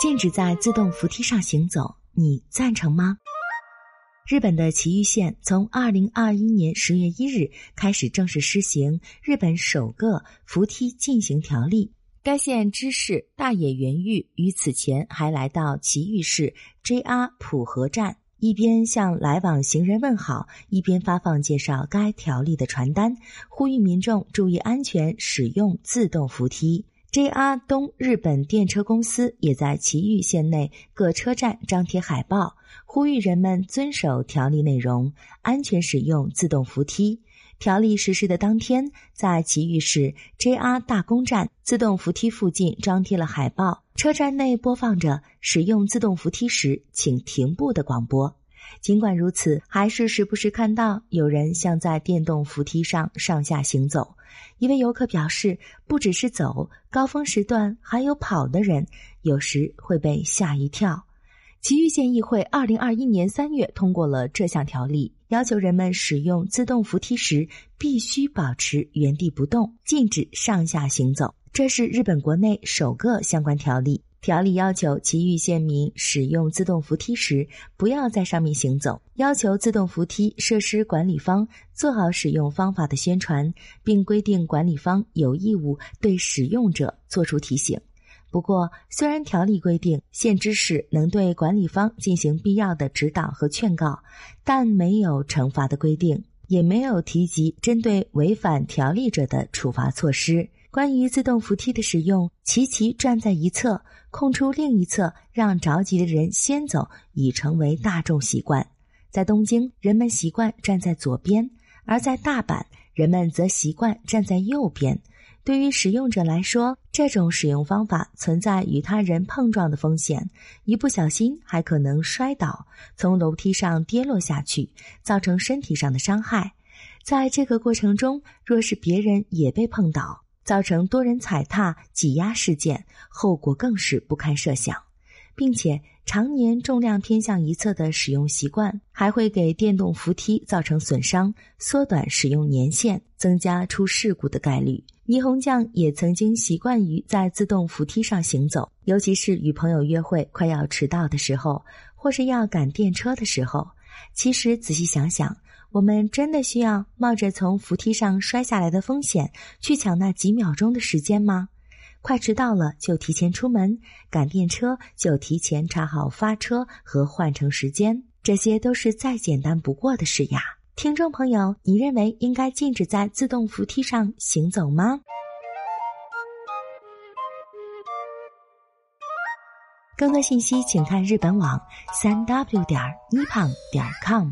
禁止在自动扶梯上行走，你赞成吗？日本的埼玉县从二零二一年十月一日开始正式施行日本首个扶梯进行条例。该县知事大野元玉于此前还来到埼玉市 JR 浦和站，一边向来往行人问好，一边发放介绍该条例的传单，呼吁民众注意安全，使用自动扶梯。JR 东日本电车公司也在埼玉县内各车站张贴海报，呼吁人们遵守条例内容，安全使用自动扶梯。条例实施的当天，在埼玉市 JR 大宫站自动扶梯附近张贴了海报，车站内播放着“使用自动扶梯时，请停步”的广播。尽管如此，还是时不时看到有人像在电动扶梯上上下行走。一位游客表示，不只是走，高峰时段还有跑的人，有时会被吓一跳。埼玉县议会二零二一年三月通过了这项条例，要求人们使用自动扶梯时必须保持原地不动，禁止上下行走。这是日本国内首个相关条例。条例要求其域县民使用自动扶梯时，不要在上面行走；要求自动扶梯设施管理方做好使用方法的宣传，并规定管理方有义务对使用者作出提醒。不过，虽然条例规定县知事能对管理方进行必要的指导和劝告，但没有惩罚的规定，也没有提及针对违反条例者的处罚措施。关于自动扶梯的使用，齐齐站在一侧，空出另一侧，让着急的人先走，已成为大众习惯。在东京，人们习惯站在左边；而在大阪，人们则习惯站在右边。对于使用者来说，这种使用方法存在与他人碰撞的风险，一不小心还可能摔倒，从楼梯上跌落下去，造成身体上的伤害。在这个过程中，若是别人也被碰倒，造成多人踩踏、挤压事件，后果更是不堪设想，并且常年重量偏向一侧的使用习惯，还会给电动扶梯造成损伤，缩短使用年限，增加出事故的概率。霓虹酱也曾经习惯于在自动扶梯上行走，尤其是与朋友约会快要迟到的时候，或是要赶电车的时候。其实仔细想想。我们真的需要冒着从扶梯上摔下来的风险去抢那几秒钟的时间吗？快迟到了就提前出门，赶电车就提前查好发车和换乘时间，这些都是再简单不过的事呀。听众朋友，你认为应该禁止在自动扶梯上行走吗？更多信息请看日本网三 w 点 nippon 点 com。